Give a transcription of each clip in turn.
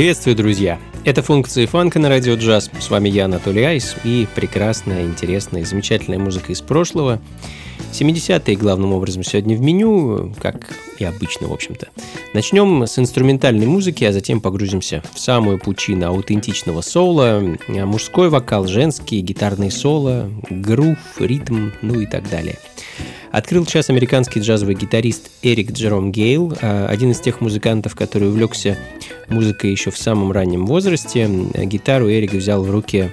Приветствую, друзья! Это функции фанка на радио джаз. С вами я, Анатолий Айс, и прекрасная, интересная, замечательная музыка из прошлого. 70-е главным образом сегодня в меню, как и обычно, в общем-то. Начнем с инструментальной музыки, а затем погрузимся в самую пучину аутентичного соула, мужской вокал, женский, гитарный соло, грув, ритм, ну и так далее – Открыл час американский джазовый гитарист Эрик Джером Гейл, а, один из тех музыкантов, который увлекся музыкой еще в самом раннем возрасте. Гитару Эрик взял в руки,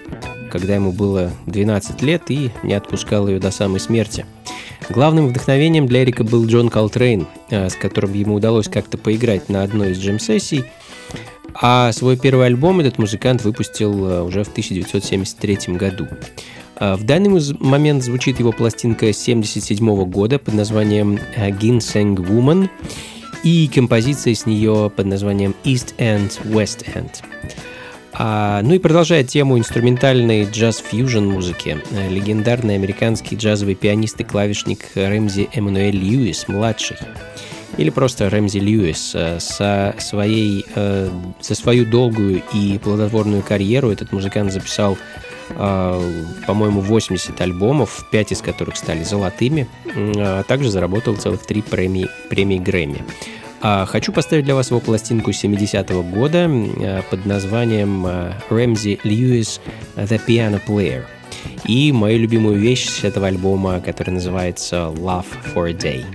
когда ему было 12 лет, и не отпускал ее до самой смерти. Главным вдохновением для Эрика был Джон Колтрейн, а, с которым ему удалось как-то поиграть на одной из джем-сессий. А свой первый альбом этот музыкант выпустил а, уже в 1973 году. А, в данный момент звучит его пластинка 1977 года под названием э, Ginseng Woman и композиция с нее под названием East End, West End. А, ну и продолжая тему инструментальной джаз-фьюжн музыки, э, легендарный американский джазовый пианист и клавишник Рэмзи Эммануэль Льюис, младший, или просто Рэмзи Льюис, э, со своей, за свою долгую и плодотворную карьеру этот музыкант записал по-моему, 80 альбомов, 5 из которых стали золотыми, а также заработал целых 3 премии, премии Грэмми. А хочу поставить для вас его пластинку 70-го года под названием Рэмзи Льюис The Piano Player и мою любимую вещь с этого альбома, которая называется Love for a Day.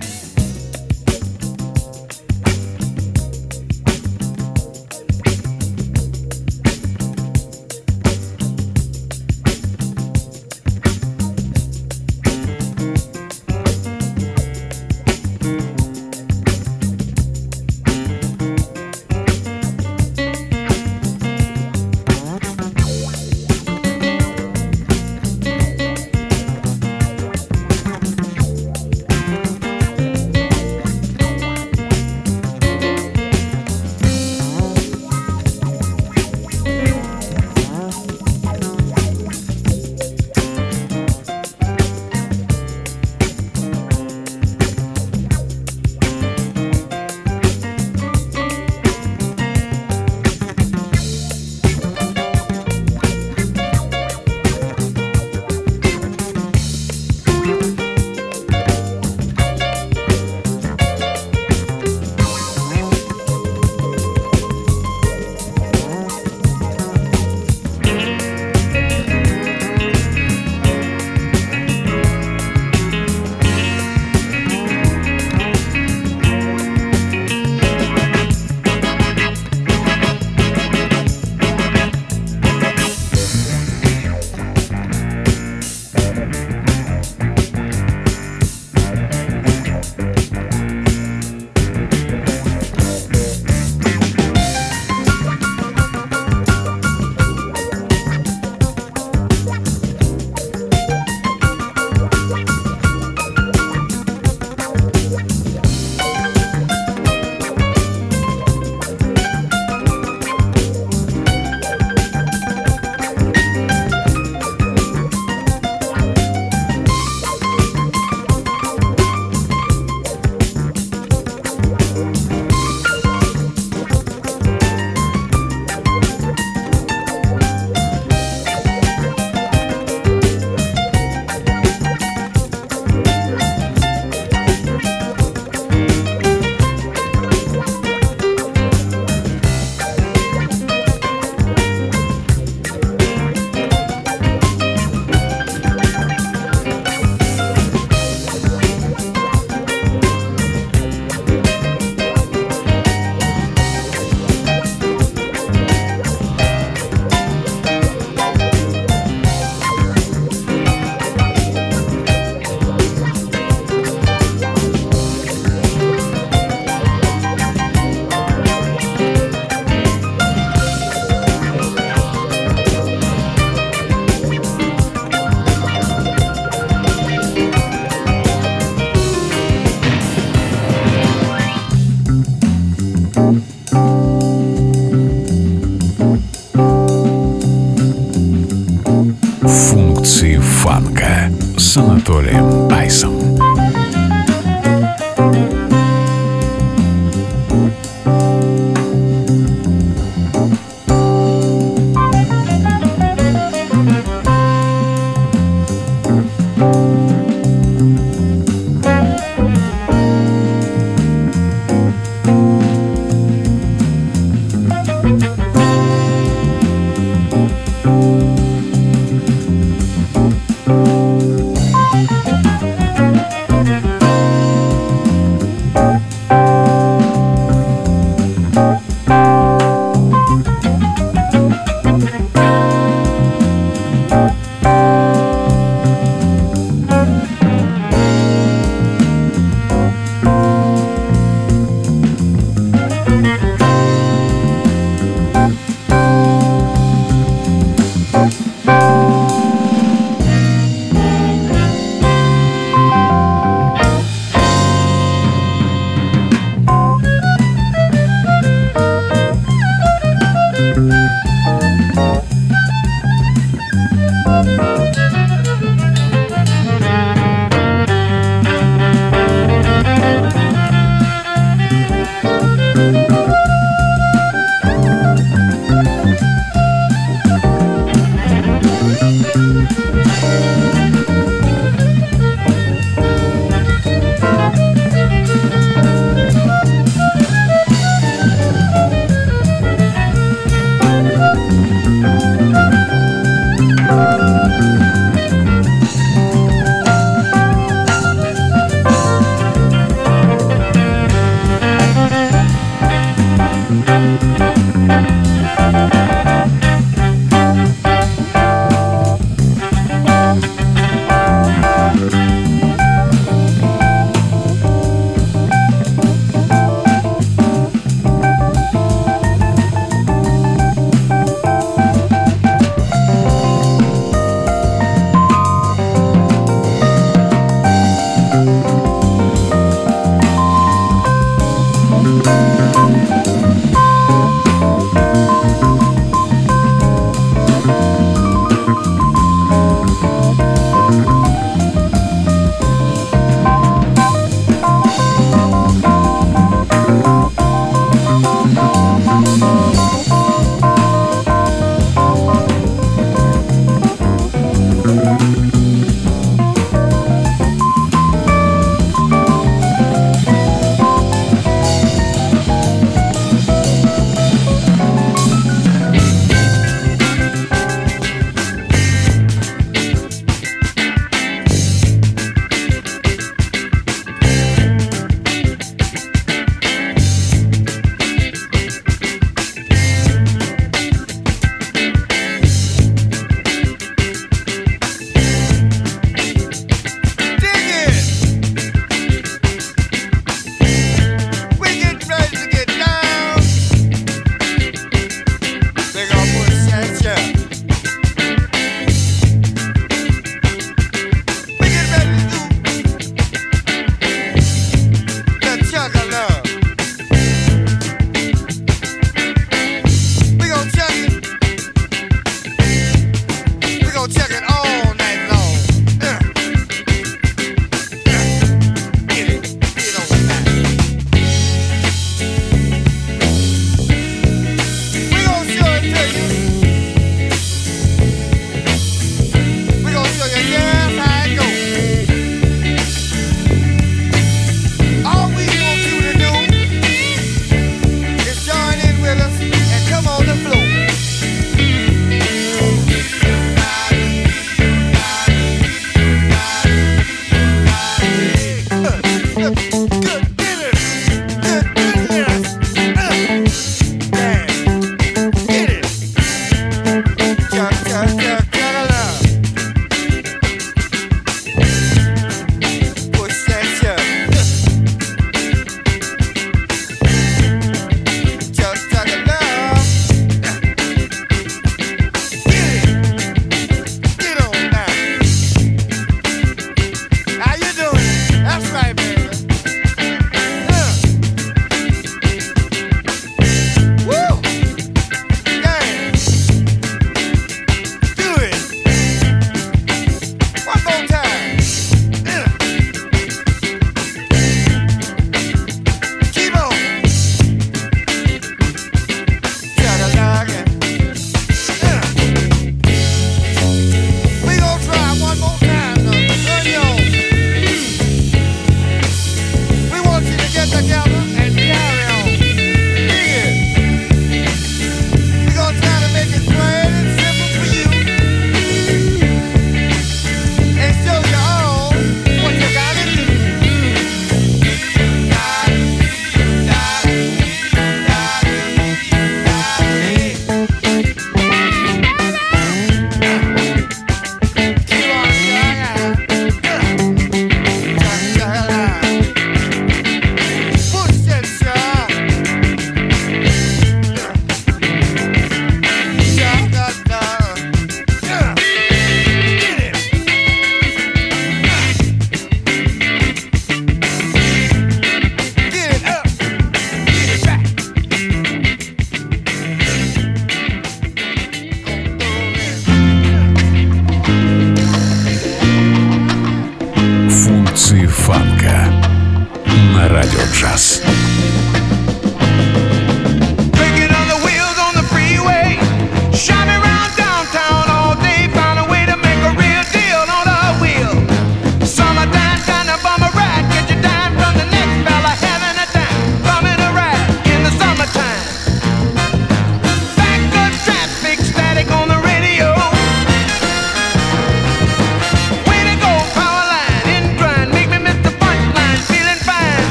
На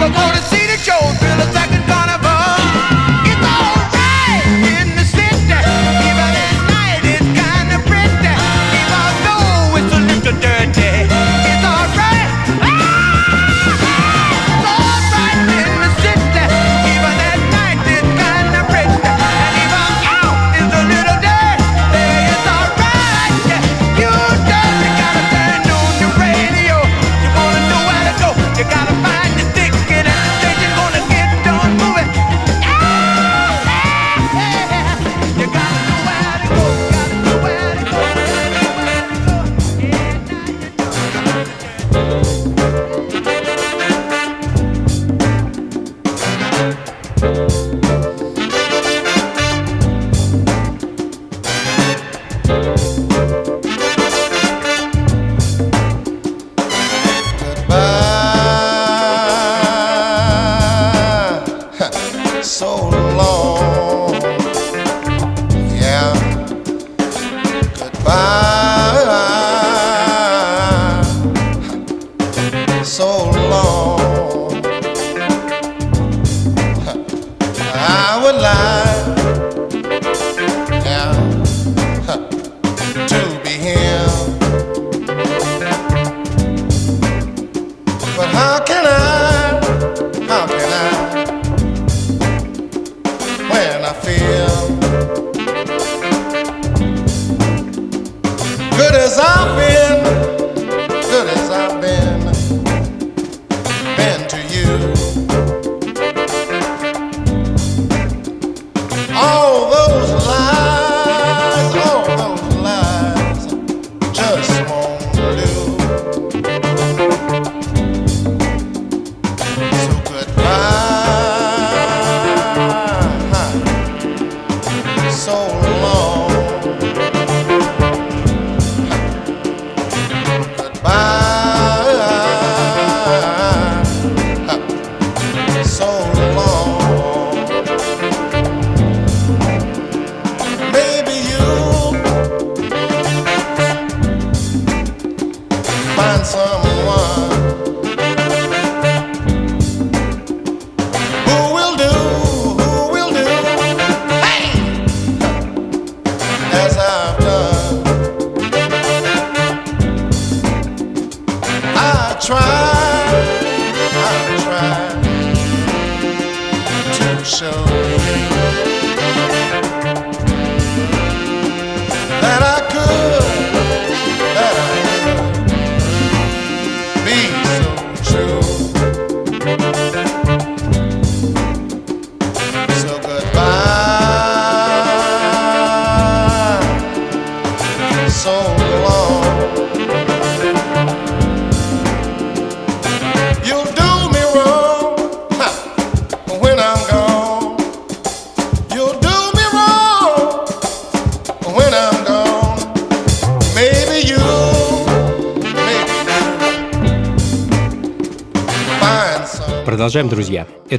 But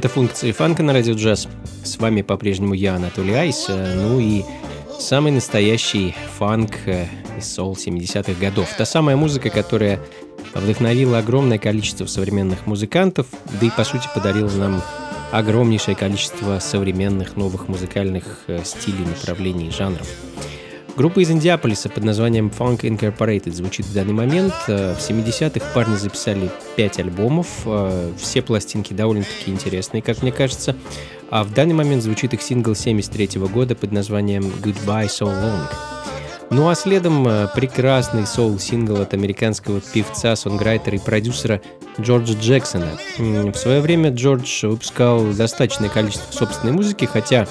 Это функции фанка на радио джаз. С вами по-прежнему я, Анатолий Айс. Ну и самый настоящий фанк э, из соул 70-х годов. Та самая музыка, которая вдохновила огромное количество современных музыкантов, да и по сути подарила нам огромнейшее количество современных новых музыкальных э, стилей, направлений, жанров. Группа из Индиаполиса под названием Funk Incorporated звучит в данный момент. Э, в 70-х парни записали 5 альбомов. Э, все пластинки довольно-таки интересные, как мне кажется. А в данный момент звучит их сингл 73 года под названием Goodbye So Long. Ну а следом э, прекрасный соул-сингл от американского певца, сонграйтера и продюсера Джорджа Джексона. В свое время Джордж выпускал достаточное количество собственной музыки, хотя,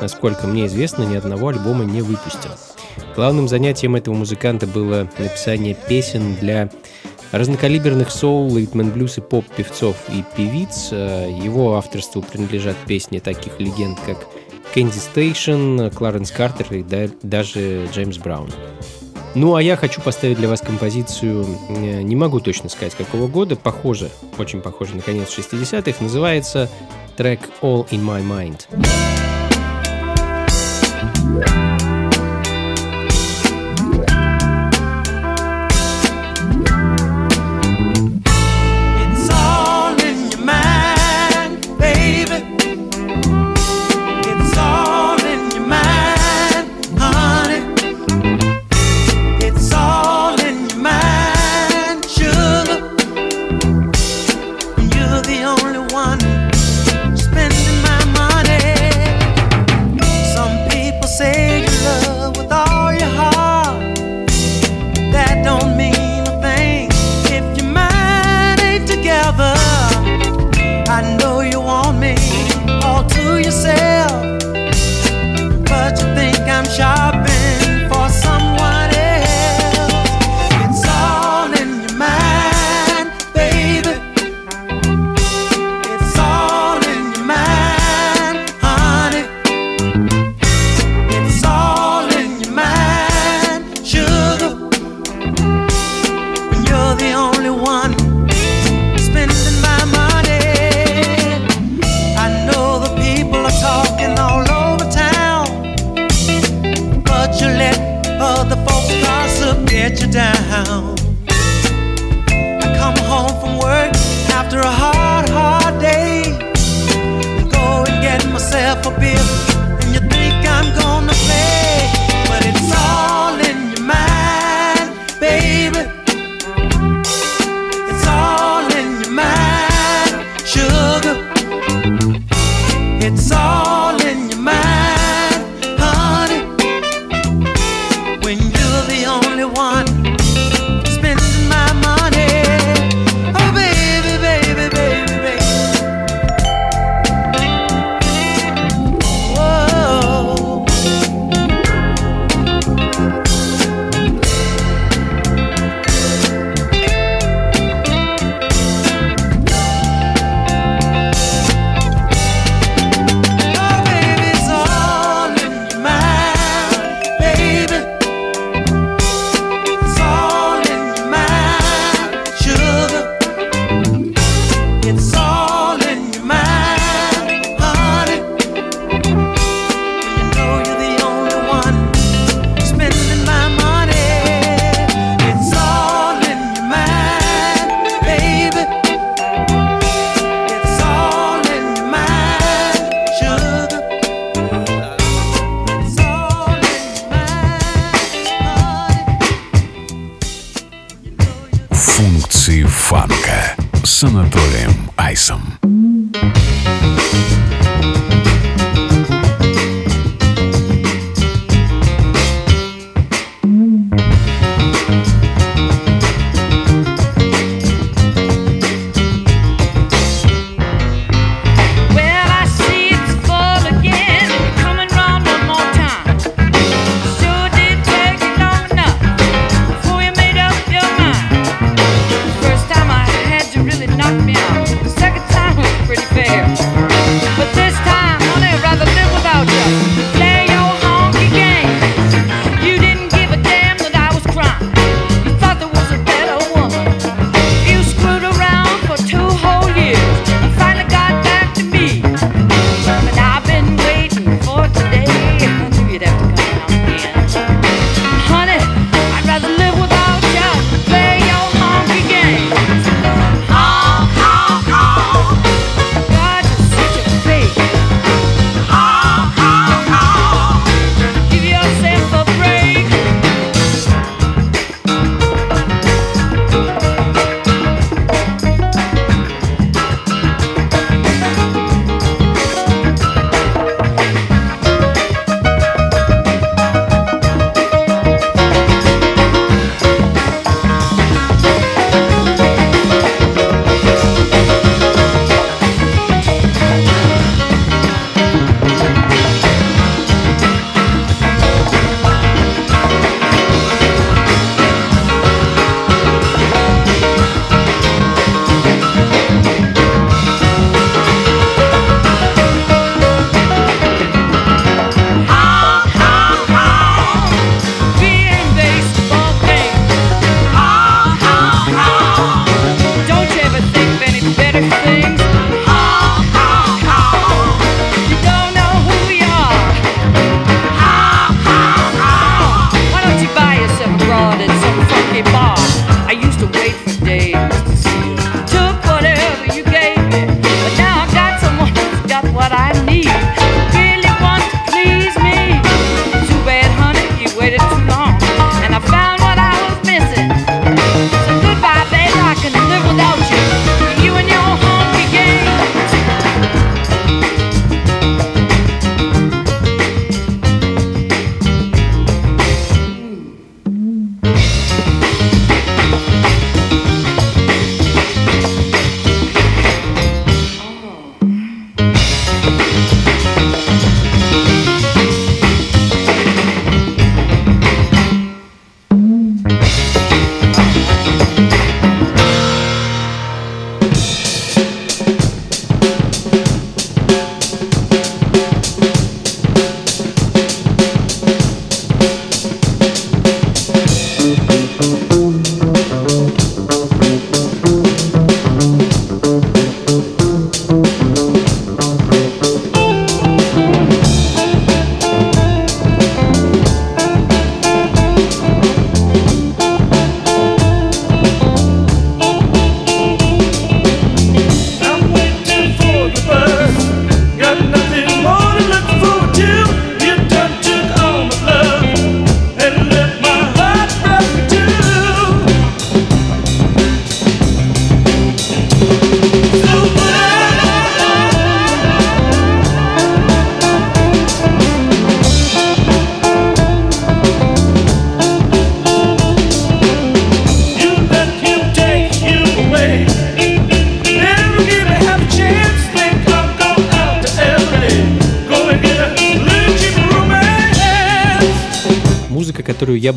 насколько мне известно, ни одного альбома не выпустил. Главным занятием этого музыканта было написание песен для разнокалиберных соул, ритм блюз и поп-певцов и певиц. Э, его авторству принадлежат песни таких легенд, как Кэнди Стейтон, Кларенс Картер и даже Джеймс Браун. Ну, а я хочу поставить для вас композицию, э, не могу точно сказать какого года, похоже, очень похоже на конец 60-х, называется трек All in My Mind. я с Анатолием Айсом.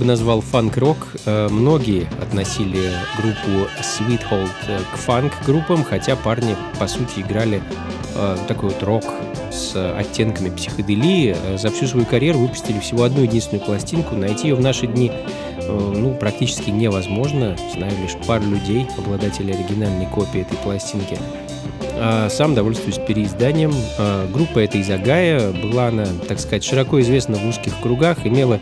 Бы назвал фанк-рок. Э, многие относили группу Sweethold к фанк-группам, хотя парни, по сути, играли э, такой вот рок с оттенками психоделии. За всю свою карьеру выпустили всего одну единственную пластинку. Найти ее в наши дни ну, практически невозможно. Знаю лишь пару людей, обладателей оригинальной копии этой пластинки. А сам довольствуюсь переизданием. Группа эта из Агая. Была она, так сказать, широко известна в узких кругах, имела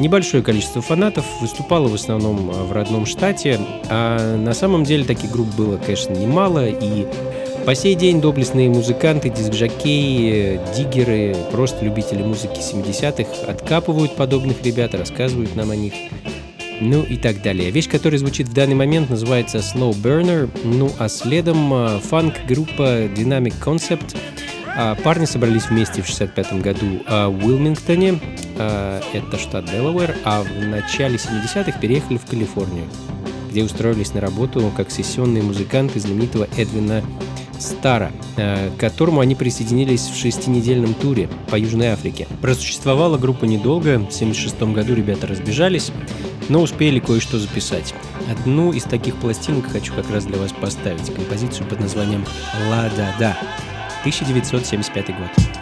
небольшое количество фанатов, выступала в основном а, в родном штате. А на самом деле таких групп было, конечно, немало, и по сей день доблестные музыканты, диск-жокеи, диггеры, просто любители музыки 70-х откапывают подобных ребят, рассказывают нам о них ну и так далее. Вещь, которая звучит в данный момент, называется Snow Burner, ну а следом э, фанк-группа Dynamic Concept. А, парни собрались вместе в 65 году а, в Уилмингтоне, а, это штат Делавэр, а в начале 70-х переехали в Калифорнию, где устроились на работу как сессионные музыканты знаменитого Эдвина Стара, к которому они присоединились в шестинедельном туре по Южной Африке. Просуществовала группа недолго, в 76 году ребята разбежались, но успели кое-что записать. Одну из таких пластинок хочу как раз для вас поставить, композицию под названием «Ла-да-да», 1975 год.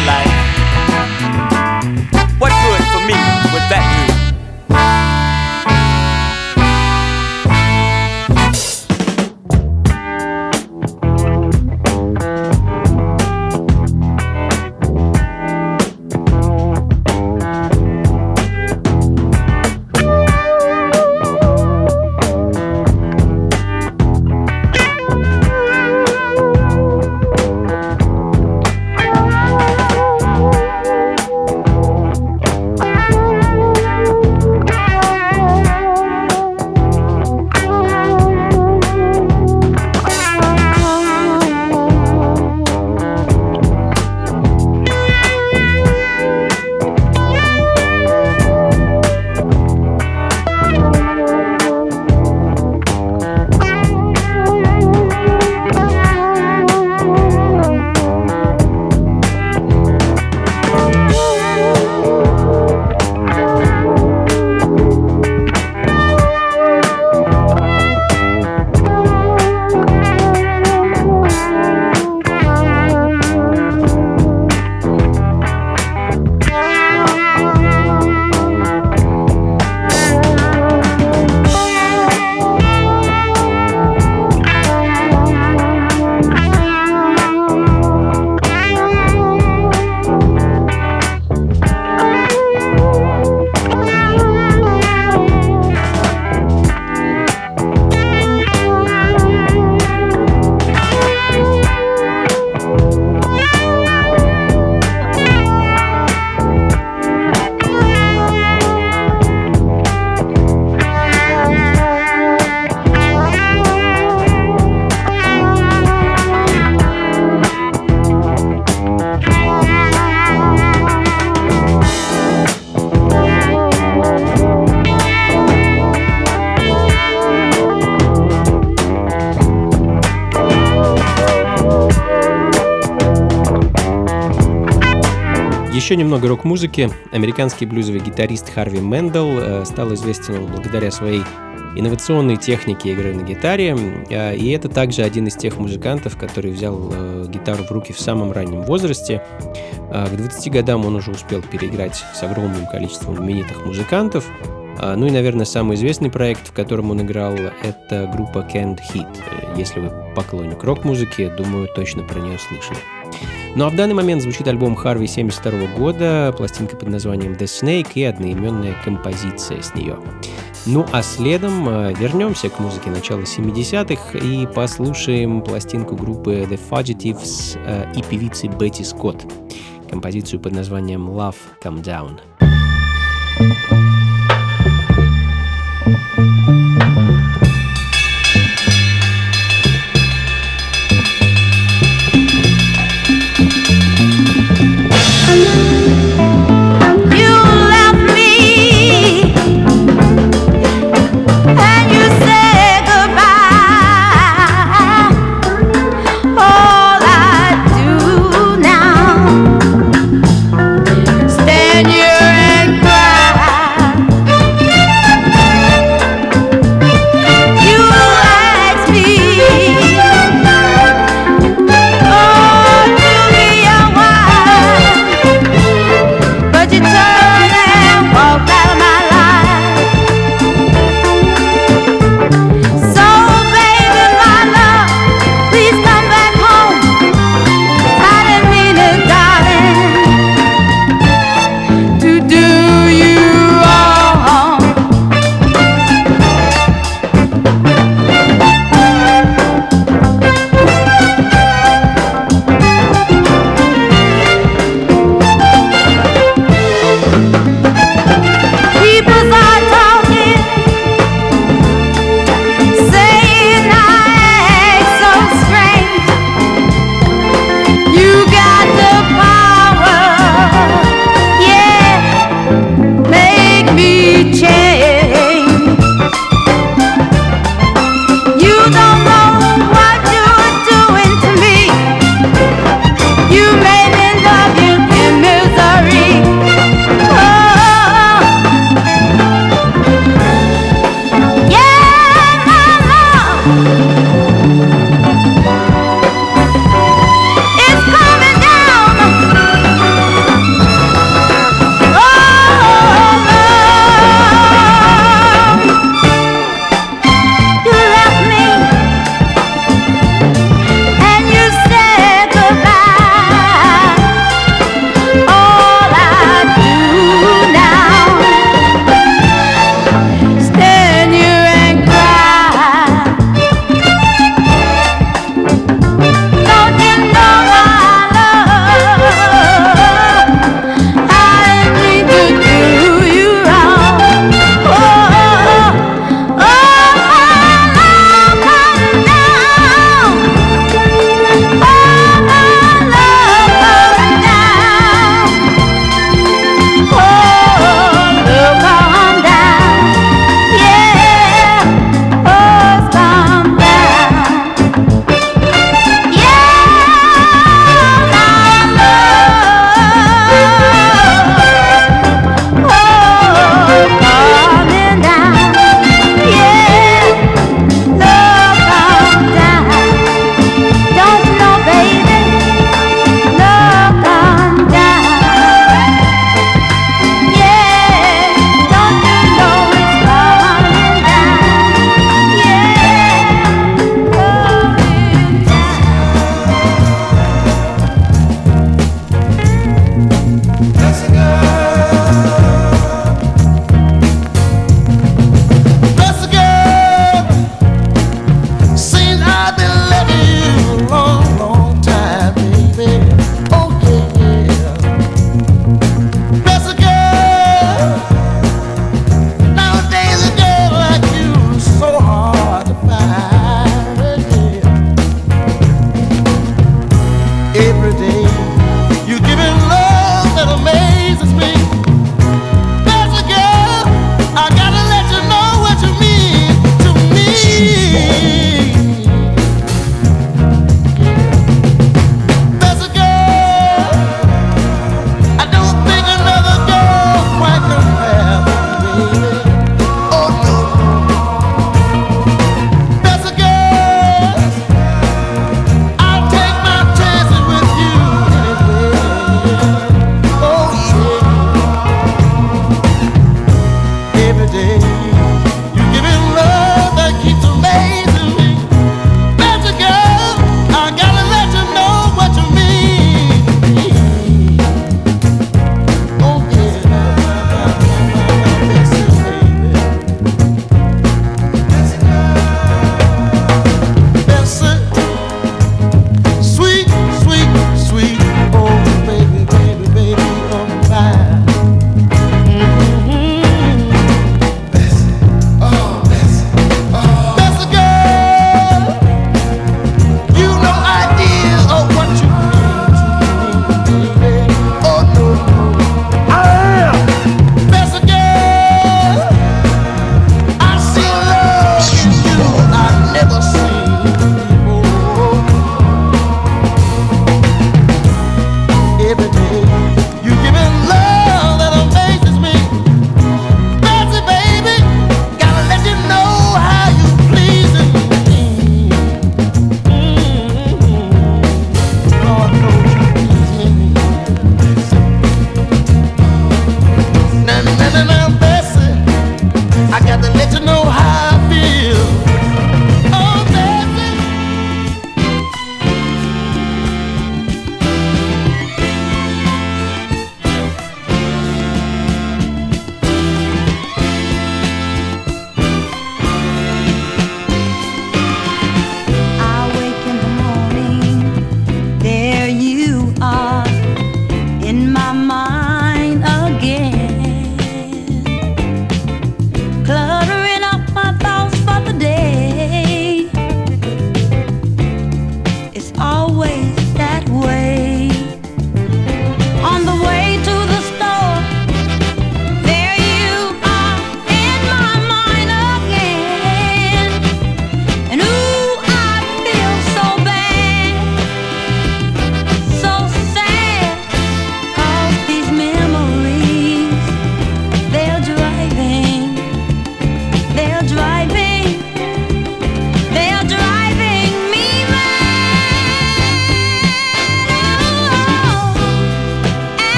来。Еще немного рок-музыки. Американский блюзовый гитарист Харви Мэндл э, стал известен благодаря своей инновационной технике игры на гитаре. Э, и это также один из тех музыкантов, который взял э, гитару в руки в самом раннем возрасте. К 20 годам он уже успел переиграть с огромным количеством именитых музыкантов. Ну и, наверное, самый известный проект, в котором он играл, это группа Canned Heat. Если вы поклонник рок-музыки, думаю, точно про нее слышали. Ну а в данный момент звучит альбом Харви 72 года, пластинка под названием The Snake и одноименная композиция с нее. Ну а следом э, вернемся к музыке начала 70-х и послушаем пластинку группы The Fugitives э, и певицы Бетти Скотт, композицию под названием Love Come Down.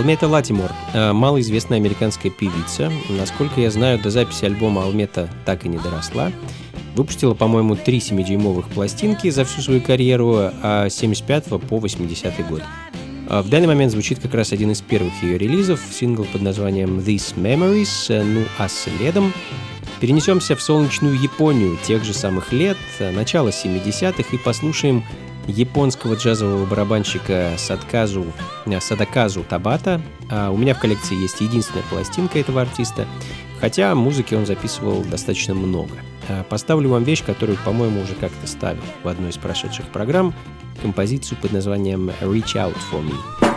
Алмета Латимор, э, малоизвестная американская певица. Насколько я знаю, до записи альбома Алмета так и не доросла. Выпустила, по-моему, три 7-дюймовых пластинки за всю свою карьеру, а с 75 по 80 год. А в данный момент звучит как раз один из первых ее релизов, сингл под названием These Memories, э, ну а следом перенесемся в солнечную Японию тех же самых лет, э, начало 70-х и послушаем японского джазового барабанщика Садказу, э, Садаказу Табата. А у меня в коллекции есть единственная пластинка этого артиста, хотя музыки он записывал достаточно много. А поставлю вам вещь, которую, по-моему, уже как-то ставил в одной из прошедших программ, композицию под названием «Reach Out For Me».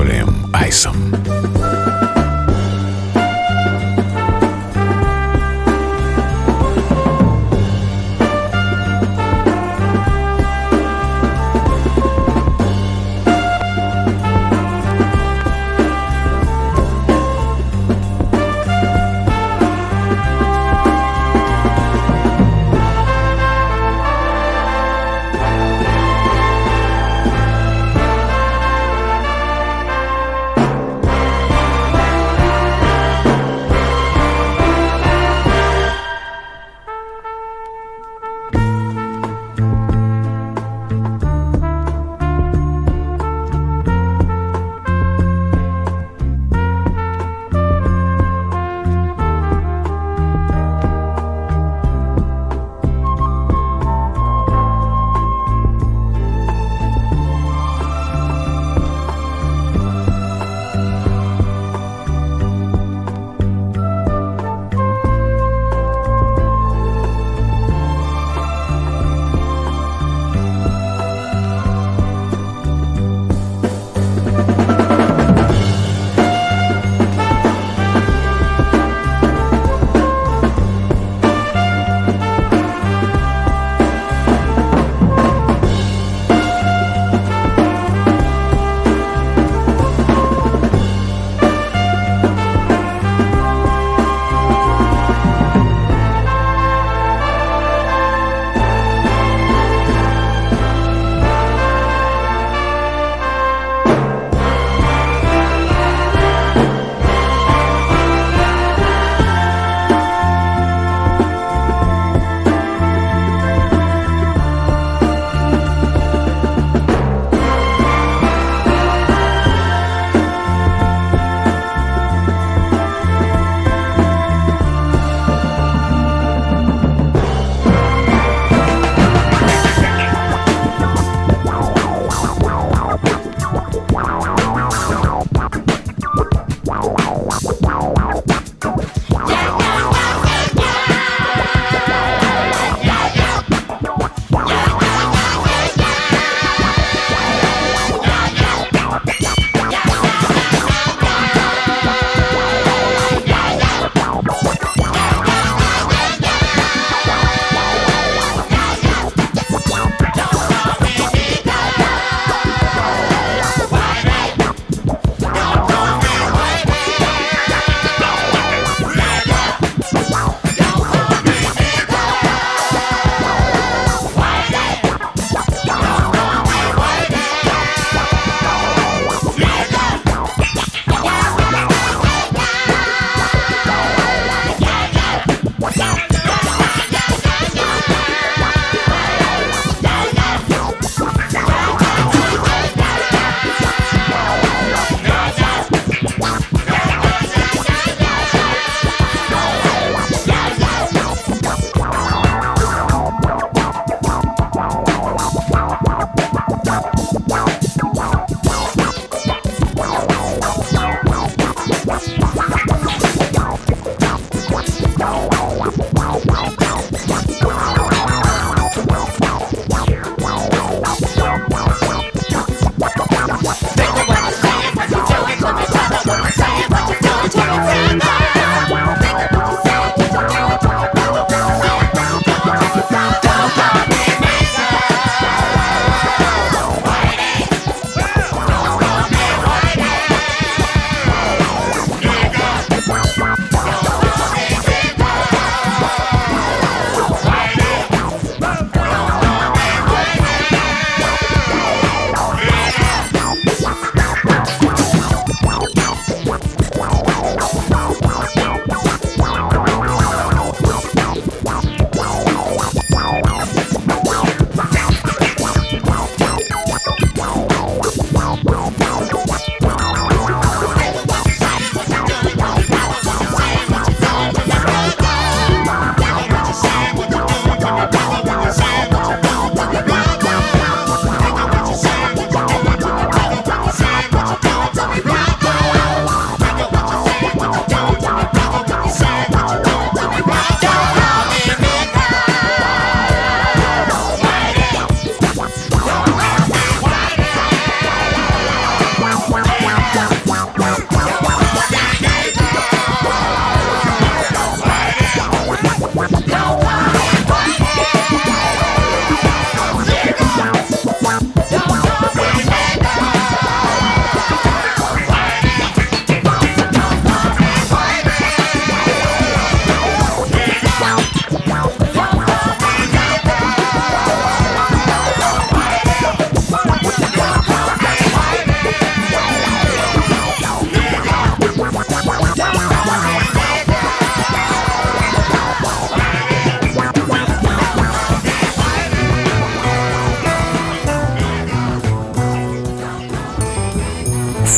Анатолием Айсом.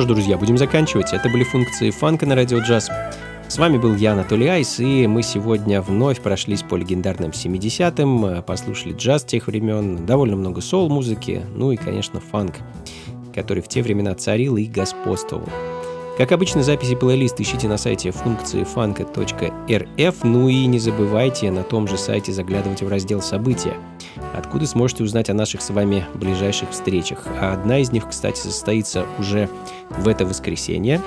Что ж, друзья, будем заканчивать. Это были функции фанка на радио джаз. С вами был я, Анатолий Айс, и мы сегодня вновь прошлись по легендарным 70-м, послушали джаз тех времен, довольно много соул-музыки, ну и, конечно, фанк, который в те времена царил и господствовал. Как обычно, записи плейлист ищите на сайте функции фанка.рф, ну и не забывайте на том же сайте заглядывать в раздел «События», откуда сможете узнать о наших с вами ближайших встречах. Одна из них, кстати, состоится уже в это воскресенье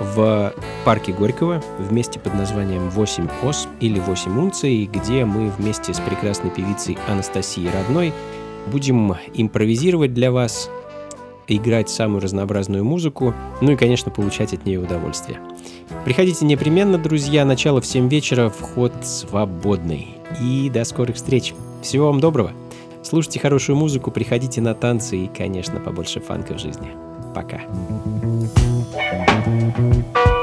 в парке Горького в месте под названием 8 ос или 8 унций, где мы вместе с прекрасной певицей Анастасией Родной будем импровизировать для вас играть самую разнообразную музыку, ну и, конечно, получать от нее удовольствие. Приходите непременно, друзья, начало в 7 вечера, вход свободный. И до скорых встреч. Всего вам доброго. Слушайте хорошую музыку, приходите на танцы и, конечно, побольше фанка в жизни. Пока. thank you